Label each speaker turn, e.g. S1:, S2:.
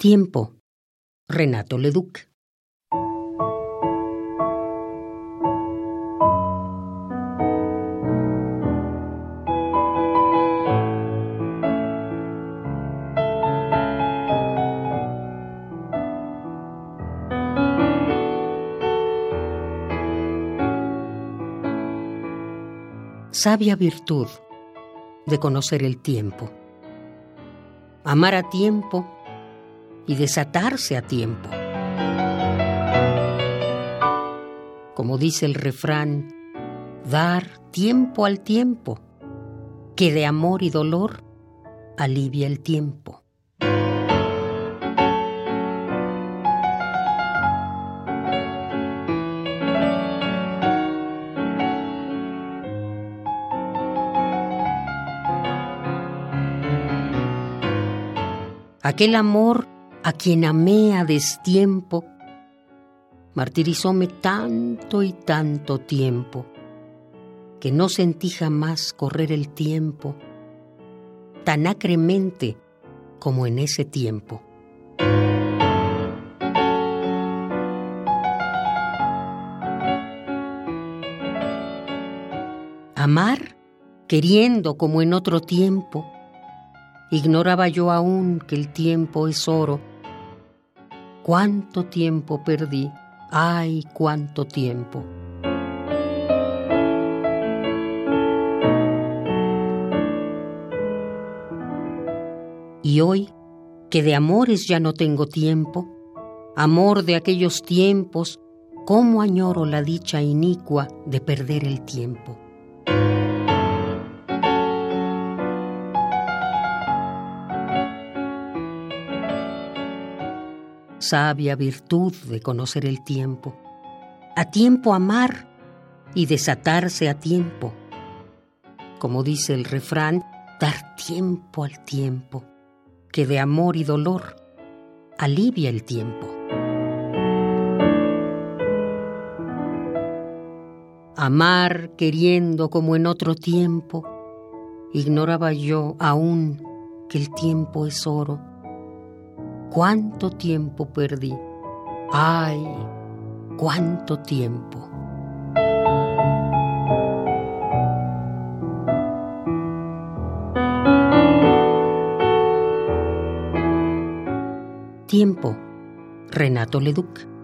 S1: Tiempo. Renato Leduc. Sabia virtud de conocer el tiempo. Amar a tiempo y desatarse a tiempo. Como dice el refrán, dar tiempo al tiempo, que de amor y dolor alivia el tiempo. Aquel amor a quien amé a destiempo, martirizóme tanto y tanto tiempo, que no sentí jamás correr el tiempo tan acremente como en ese tiempo. Amar, queriendo como en otro tiempo, Ignoraba yo aún que el tiempo es oro. ¿Cuánto tiempo perdí? ¡Ay, cuánto tiempo! Y hoy, que de amores ya no tengo tiempo, amor de aquellos tiempos, cómo añoro la dicha inicua de perder el tiempo. Sabia virtud de conocer el tiempo, a tiempo amar y desatarse a tiempo. Como dice el refrán, dar tiempo al tiempo, que de amor y dolor alivia el tiempo. Amar queriendo como en otro tiempo, ignoraba yo aún que el tiempo es oro cuánto tiempo perdí. Ay, cuánto tiempo. Tiempo. Renato Leduc.